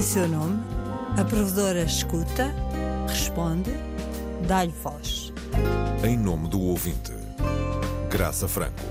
em seu nome, a provedora escuta, responde, dá-lhe voz. Em nome do ouvinte, Graça Franco.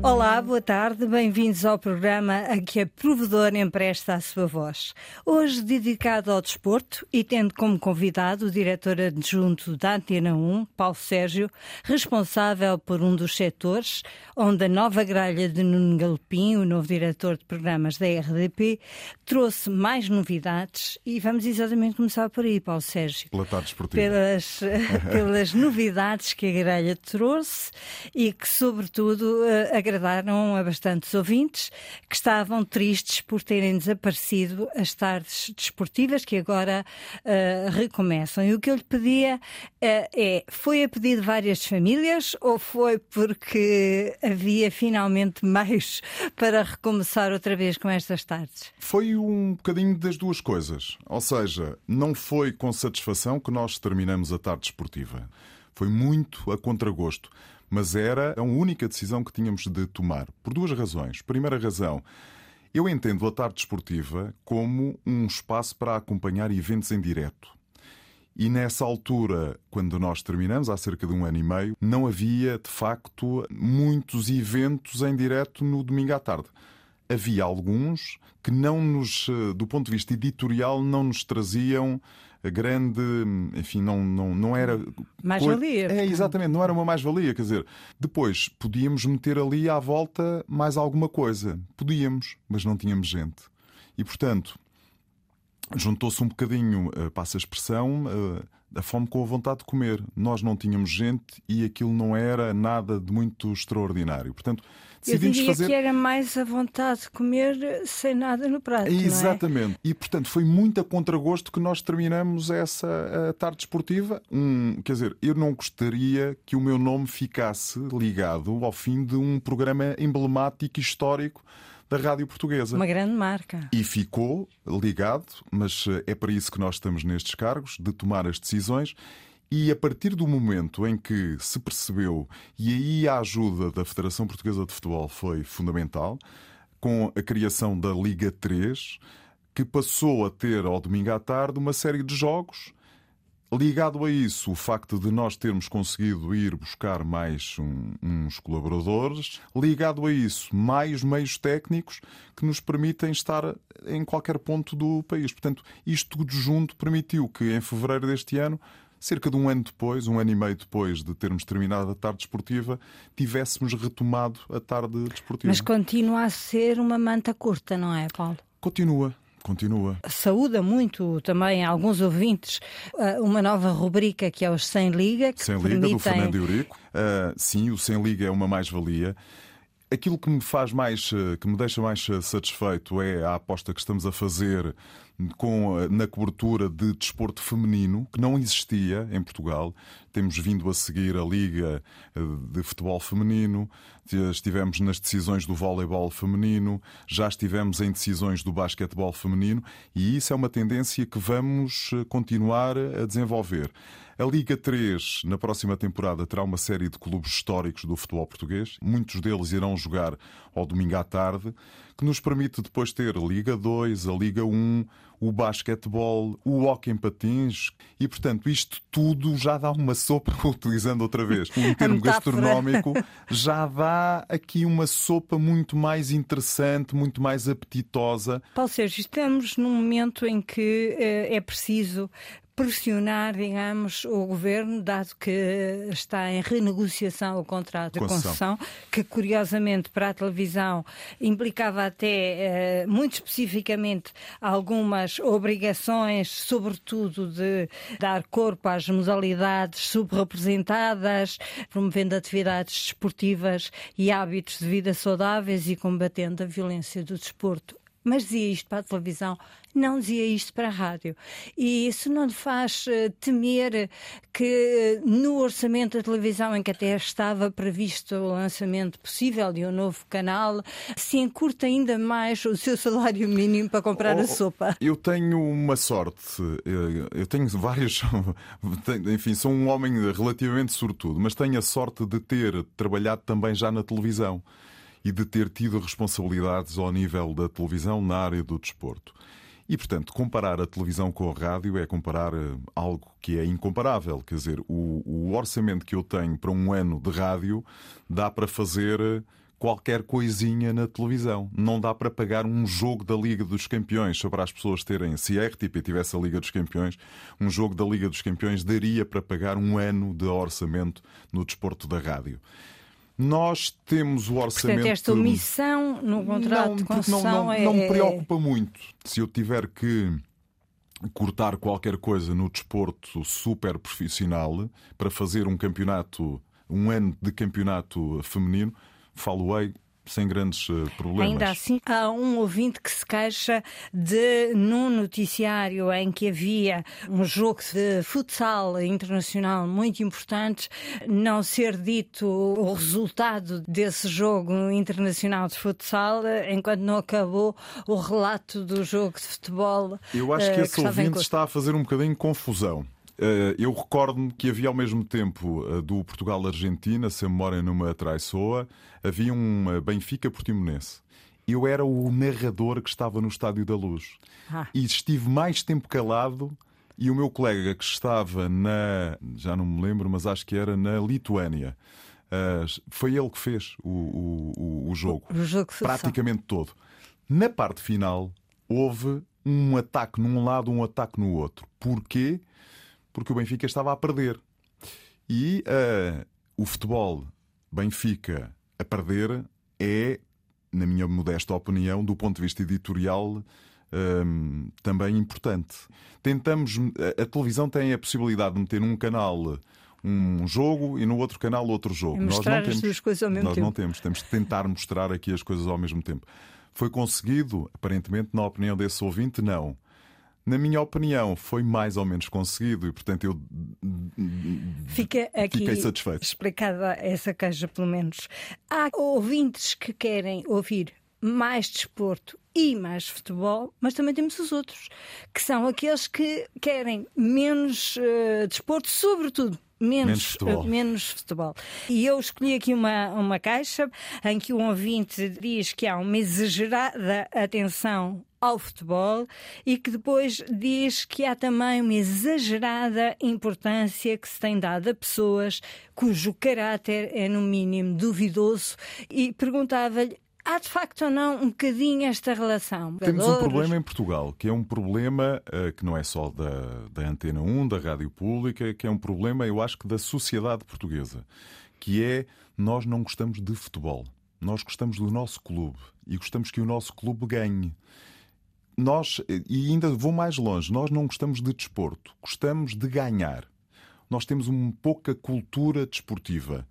Olá, boa tarde, bem-vindos ao programa a que a provedora empresta a sua voz. Hoje dedicado ao desporto e tendo como convidado o diretor adjunto da Antena 1, Paulo Sérgio, responsável por um dos setores, onde a nova gralha de Nuno Galopim, o novo diretor de programas da RDP, trouxe mais novidades e vamos exatamente começar por aí, Paulo Sérgio. Pela tarde esportiva. Pelas, pelas novidades que a gralha trouxe e que, sobretudo, a agradaram a bastantes ouvintes que estavam tristes por terem desaparecido as tardes desportivas que agora uh, recomeçam. E o que eu lhe pedia uh, é: foi a pedido de várias famílias ou foi porque havia finalmente mais para recomeçar outra vez com estas tardes? Foi um bocadinho das duas coisas. Ou seja, não foi com satisfação que nós terminamos a tarde desportiva. Foi muito a contragosto mas era a única decisão que tínhamos de tomar, por duas razões. Primeira razão, eu entendo a tarde esportiva como um espaço para acompanhar eventos em direto. E nessa altura, quando nós terminamos, há cerca de um ano e meio, não havia de facto muitos eventos em direto no domingo à tarde. Havia alguns que não nos, eh, do ponto de vista editorial, não nos traziam grande, enfim, não, não, não era. Mais-valia. É, exatamente, não era uma mais-valia. Quer dizer, depois podíamos meter ali à volta mais alguma coisa. Podíamos, mas não tínhamos gente. E, portanto, juntou-se um bocadinho, uh, passa a expressão, uh, a fome com a vontade de comer. Nós não tínhamos gente e aquilo não era nada de muito extraordinário. Portanto, decidimos Eu diria fazer. que era mais a vontade de comer sem nada no prato. Exatamente. É? E portanto foi muito a contragosto que nós terminamos essa tarde esportiva. Um, quer dizer, eu não gostaria que o meu nome ficasse ligado ao fim de um programa emblemático e histórico da Rádio Portuguesa. Uma grande marca. E ficou ligado, mas é para isso que nós estamos nestes cargos, de tomar as decisões e a partir do momento em que se percebeu, e aí a ajuda da Federação Portuguesa de Futebol foi fundamental, com a criação da Liga 3, que passou a ter ao domingo à tarde uma série de jogos. Ligado a isso, o facto de nós termos conseguido ir buscar mais um, uns colaboradores, ligado a isso, mais meios técnicos que nos permitem estar em qualquer ponto do país. Portanto, isto tudo junto permitiu que em fevereiro deste ano cerca de um ano depois, um ano e meio depois de termos terminado a tarde esportiva, tivéssemos retomado a tarde desportiva. Mas continua a ser uma manta curta, não é, Paulo? Continua. Continua. Saúda muito também alguns ouvintes eh, uma nova rubrica que é os Sem Liga. Que Sem Liga, permitem... do Fernando Eurico. Uh, sim, o Sem Liga é uma mais-valia. Aquilo que me faz mais, eh, que me deixa mais satisfeito é a aposta que estamos a fazer com, na cobertura de desporto feminino, que não existia em Portugal. Temos vindo a seguir a Liga eh, de Futebol Feminino, estivemos nas decisões do voleibol feminino, já estivemos em decisões do basquetebol feminino e isso é uma tendência que vamos eh, continuar a desenvolver. A Liga 3, na próxima temporada, terá uma série de clubes históricos do futebol português. Muitos deles irão jogar ao domingo à tarde, que nos permite depois ter a Liga 2, a Liga 1, o basquetebol, o hockey em patins e, portanto, isto tudo já dá uma sopa, utilizando outra vez um termo gastronómico, já dá aqui uma sopa muito mais interessante, muito mais apetitosa. Paulo Sérgio, estamos num momento em que eh, é preciso pressionar, digamos, o governo, dado que está em renegociação o contrato de concessão, que curiosamente para a televisão implicava até, eh, muito especificamente, algumas obrigações, sobretudo de dar corpo às modalidades subrepresentadas, promovendo atividades desportivas e hábitos de vida saudáveis e combatendo a violência do desporto mas dizia isto para a televisão, não dizia isto para a rádio. E isso não lhe faz uh, temer que uh, no orçamento da televisão, em que até estava previsto o lançamento possível de um novo canal, se encurta ainda mais o seu salário mínimo para comprar oh, a sopa? Eu tenho uma sorte. Eu tenho vários. Enfim, sou um homem relativamente sortudo, mas tenho a sorte de ter trabalhado também já na televisão. E de ter tido responsabilidades ao nível da televisão na área do desporto. E, portanto, comparar a televisão com a rádio é comparar eh, algo que é incomparável. Quer dizer, o, o orçamento que eu tenho para um ano de rádio dá para fazer eh, qualquer coisinha na televisão. Não dá para pagar um jogo da Liga dos Campeões só para as pessoas terem. Se a RTP tivesse a Liga dos Campeões, um jogo da Liga dos Campeões daria para pagar um ano de orçamento no desporto da rádio. Nós temos o orçamento. Portanto, esta omissão no contrato não, de concessão não, não, é... não me preocupa muito. Se eu tiver que cortar qualquer coisa no desporto super profissional para fazer um campeonato, um ano de campeonato feminino, falo-ei sem grandes eh, problemas. Ainda assim, há um ouvinte que se queixa de, num noticiário em que havia um jogo de futsal internacional muito importante, não ser dito o resultado desse jogo internacional de futsal, enquanto não acabou o relato do jogo de futebol. Eu acho que esse que ouvinte está a fazer um bocadinho confusão. Eh, eu recordo-me que havia ao mesmo tempo eh, do Portugal-Argentina, se a memória não me atraiçoa, havia um Benfica Portimonense. Eu era o narrador que estava no Estádio da Luz. Ah. E estive mais tempo calado e o meu colega que estava na. Já não me lembro, mas acho que era na Lituânia. Uh, foi ele que fez o, o, o jogo. O jogo praticamente todo. Na parte final, houve um ataque num lado, um ataque no outro. Porquê? Porque o Benfica estava a perder. E uh, o futebol Benfica a perder é, na minha modesta opinião, do ponto de vista editorial, um, também importante. Tentamos. A, a, televisão tem a possibilidade de meter num canal um jogo e no outro canal outro jogo. Nós não temos. As coisas ao mesmo nós tempo. não temos. Temos de tentar mostrar aqui as coisas ao mesmo tempo. Foi conseguido, aparentemente, na opinião desse ouvinte, não. Na minha opinião, foi mais ou menos conseguido e, portanto, eu Fica aqui fiquei satisfeito. explicada essa queixa, pelo menos. Há ouvintes que querem ouvir mais desporto e mais futebol, mas também temos os outros, que são aqueles que querem menos uh, desporto, sobretudo menos, menos futebol. menos, futebol. E eu escolhi aqui uma, uma caixa em que um ouvinte diz que há uma exagerada atenção ao futebol e que depois diz que há também uma exagerada importância que se tem dado a pessoas cujo caráter é, no mínimo, duvidoso e perguntava-lhe há de facto ou não um bocadinho esta relação? Temos um problema em Portugal, que é um problema uh, que não é só da, da Antena 1, da Rádio Pública, que é um problema, eu acho que da sociedade portuguesa, que é nós não gostamos de futebol. Nós gostamos do nosso clube e gostamos que o nosso clube ganhe. Nós, e ainda vou mais longe, nós não gostamos de desporto, gostamos de ganhar. Nós temos uma pouca cultura desportiva.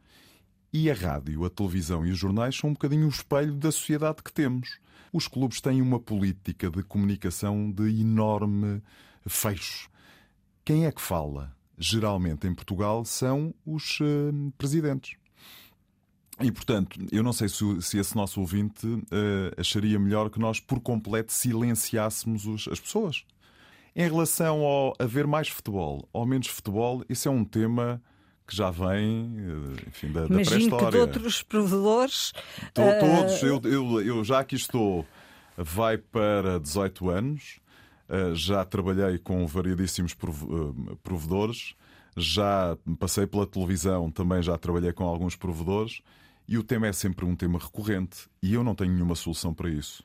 E a rádio, a televisão e os jornais são um bocadinho o espelho da sociedade que temos. Os clubes têm uma política de comunicação de enorme fecho. Quem é que fala? Geralmente em Portugal são os uh, presidentes. E, portanto, eu não sei se, se esse nosso ouvinte uh, acharia melhor que nós, por completo, silenciássemos os, as pessoas. Em relação ao haver mais futebol ou menos futebol, isso é um tema que já vem eh, enfim, da, da pré-história. que de outros provedores. Uh... Todos, eu, eu, eu já aqui estou, vai para 18 anos, uh, já trabalhei com variedíssimos provedores, já passei pela televisão, também já trabalhei com alguns provedores. E o tema é sempre um tema recorrente e eu não tenho nenhuma solução para isso.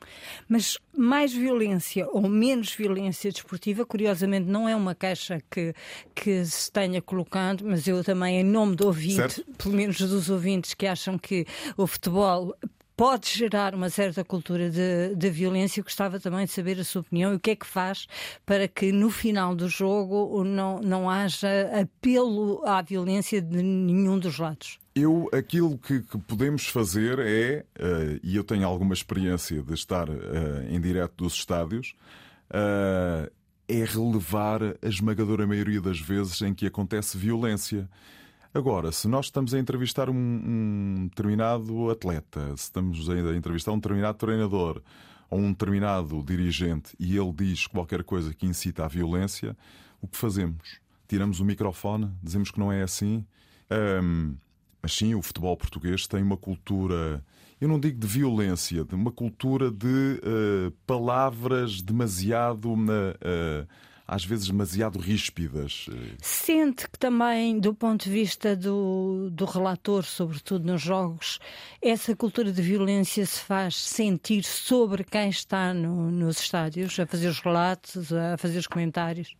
Mas mais violência ou menos violência desportiva, curiosamente, não é uma queixa que, que se tenha colocando, mas eu também, em nome do ouvinte, certo. pelo menos dos ouvintes que acham que o futebol pode gerar uma certa cultura de, de violência. Eu gostava também de saber a sua opinião e o que é que faz para que no final do jogo não, não haja apelo à violência de nenhum dos lados. Eu, aquilo que, que podemos fazer é, uh, e eu tenho alguma experiência de estar uh, em direto dos estádios, uh, é relevar a esmagadora maioria das vezes em que acontece violência. Agora, se nós estamos a entrevistar um, um determinado atleta, se estamos a entrevistar um determinado treinador ou um determinado dirigente e ele diz qualquer coisa que incita à violência, o que fazemos? Tiramos o microfone, dizemos que não é assim. Um, Mas sim, o futebol português tem uma cultura, eu não digo de violência, de uma cultura de uh, palavras demasiado. Uh, às vezes demasiado ríspidas. Sente que também, do ponto de vista do, do relator, sobretudo nos jogos, essa cultura de violência se faz sentir sobre quem está no, nos estádios, a fazer os relatos, a fazer os comentários?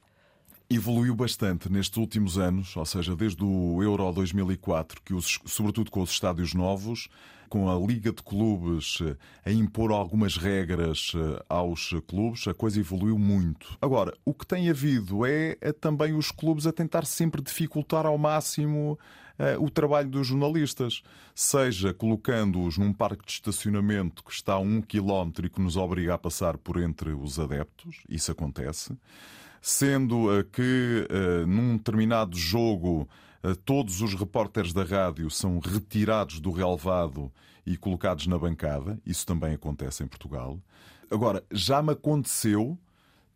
Evoluiu bastante nestes últimos anos, ou seja, desde o Euro 2004, que os, sobretudo com os estádios novos, com a Liga de Clubes eh, a impor algumas regras eh, aos clubes, a coisa evoluiu muito. Agora, o que tem havido é, é também os clubes a tentar sempre dificultar ao máximo uh, o trabalho dos jornalistas, seja colocando-os num parque de estacionamento que está a um quilómetro e que nos obriga a passar por entre os adeptos, isso acontece sendo eh, que eh, num determinado jogo eh, todos os repórteres da rádio são retirados do relevado e colocados na bancada. Isso também acontece em Portugal. Agora, já me aconteceu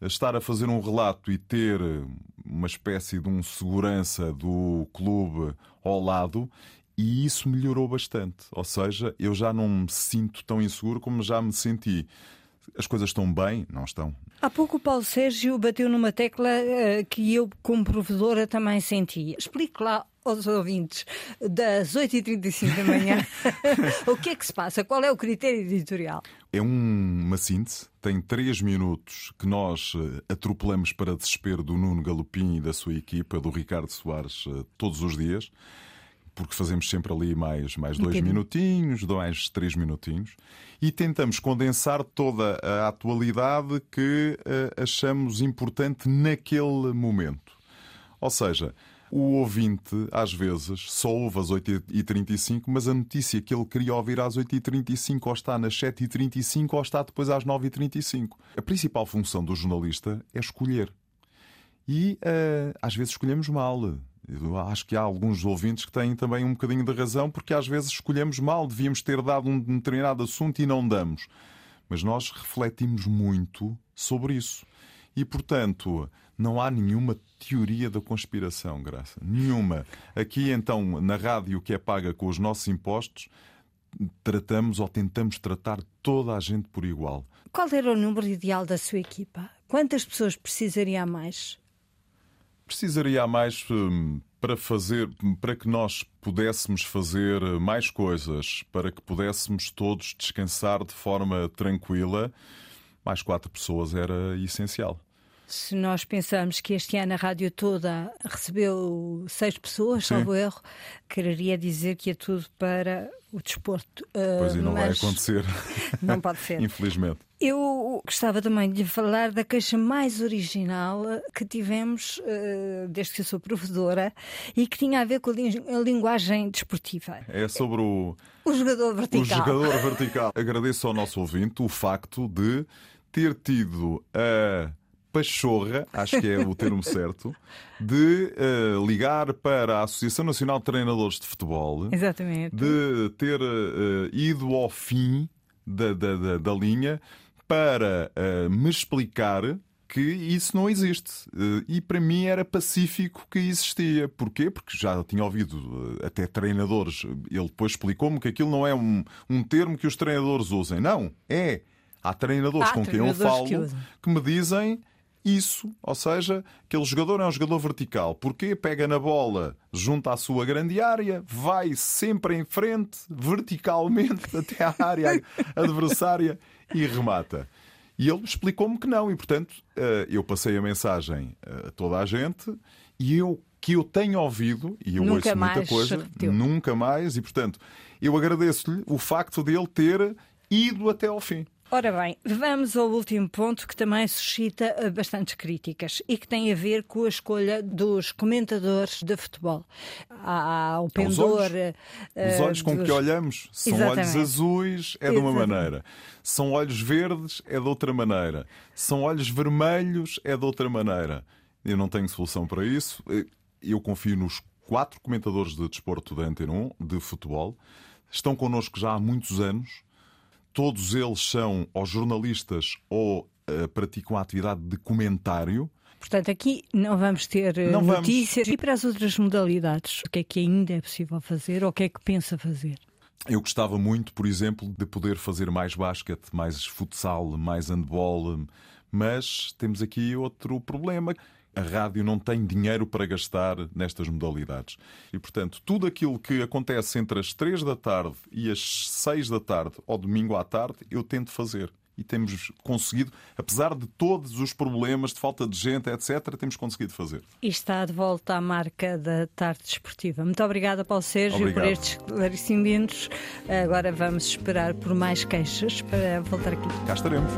estar a fazer um relato e ter uma espécie de um segurança do clube ao lado e isso melhorou bastante. Ou seja, eu já não me sinto tão inseguro como já me senti. As coisas estão bem? Não estão. Há pouco o Paulo Sérgio bateu numa tecla uh, que eu, como provedora, também senti. Explique lá aos ouvintes das 8h35 da manhã o que é que se passa, qual é o critério editorial? É um, uma síntese, tem três minutos que nós uh, atropelamos para desespero do Nuno Galopim e da sua equipa, do Ricardo Soares, uh, todos os dias porque fazemos sempre ali mais, mais dois minutinhos, mais três minutinhos, e tentamos condensar toda a atualidade que uh, achamos importante naquele momento. Ou seja, o ouvinte, às vezes, só ouve às 8h35, mas a notícia que ele queria ouvir às 8h35 ou está nas 7h35 ou está depois às 9h35. A principal função do jornalista é escolher. E uh, às vezes escolhemos mal. Eu acho que há alguns ouvintes que têm também um bocadinho de razão, porque às vezes escolhemos mal, devíamos ter dado um determinado assunto e não damos. Mas nós refletimos muito sobre isso. E, portanto, não há nenhuma teoria da conspiração, Graça. Nenhuma. Aqui, então, na rádio que é paga com os nossos impostos, tratamos ou tentamos tratar toda a gente por igual. Qual era o número ideal da sua equipa? Quantas pessoas precisaria mais? Precisaria mais hum, para fazer, para que nós pudéssemos fazer mais coisas, para que pudéssemos todos descansar de forma tranquila, mais quatro pessoas era essencial. Se nós pensamos que este ano a rádio toda recebeu seis pessoas, salvo erro, quereria dizer que é tudo para o desporto. Pois e não vai acontecer. Não pode ser. Infelizmente. Eu gostava também de falar da queixa mais original que tivemos uh, desde que eu sou provedora e que tinha a ver com a linguagem desportiva. É sobre o, o jogador vertical. O jogador vertical. Agradeço ao nosso ouvinte o facto de ter tido a pachorra, acho que é o termo certo, de uh, ligar para a Associação Nacional de Treinadores de Futebol. Exatamente. De ter uh, ido ao fim da, da, da, da linha para uh, me explicar que isso não existe. E para mim era pacífico que existia. Porquê? Porque já tinha ouvido até treinadores. Ele depois explicou-me que aquilo não é um, um termo que os treinadores usem. Não, é. Há treinadores Há com quem eu falo que, que me dizem isso, ou seja, aquele jogador é um jogador vertical. Porque pega na bola junto à sua grande área, vai sempre em frente, verticalmente, até à área adversária e remata. E ele explicou-me que não, e portanto eh, eu passei a mensagem a toda a gente e eu que eu tenho ouvido, e eu nunca ouço muita coisa, nunca mais, e portanto eu agradeço-lhe o facto de ele ter ido até ao fim. Ora bem, vamos ao último ponto que também suscita eh, bastantes críticas e que tem a ver com a escolha dos comentadores de futebol. Há o pendor. Os olhos, uh, os olhos com dos... que olhamos são Exatamente. olhos azuis, é de uma maneira. São olhos verdes, é de outra maneira. São olhos vermelhos, é de outra maneira. Eu não tenho solução para isso. Eu confio nos quatro comentadores de desporto da Antena 1, de futebol. Estão connosco já há muitos anos todos eles são ou jornalistas ou uh, praticam a atividade de comentário. Portanto, aqui não vamos ter eh, não notícias. Vamos. E para as outras modalidades, o que é que ainda é possível fazer ou o que é que pensa fazer? Eu gostava muito, por exemplo, de poder fazer mais basquete, mais futsal, mais handball, mas temos aqui outro problema. A rádio não tem dinheiro para gastar nestas modalidades. E, portanto, tudo aquilo que acontece entre as 3 da tarde e as 6 da tarde, ou domingo à tarde, eu tento fazer e temos conseguido, apesar de todos os problemas de falta de gente, etc., temos conseguido fazer. E está de volta à marca da tarde desportiva. Muito obrigada, Paulo Sérgio, Obrigado. por estes esclarecimentos. Agora vamos esperar por mais queixas para voltar aqui. Cá estaremos.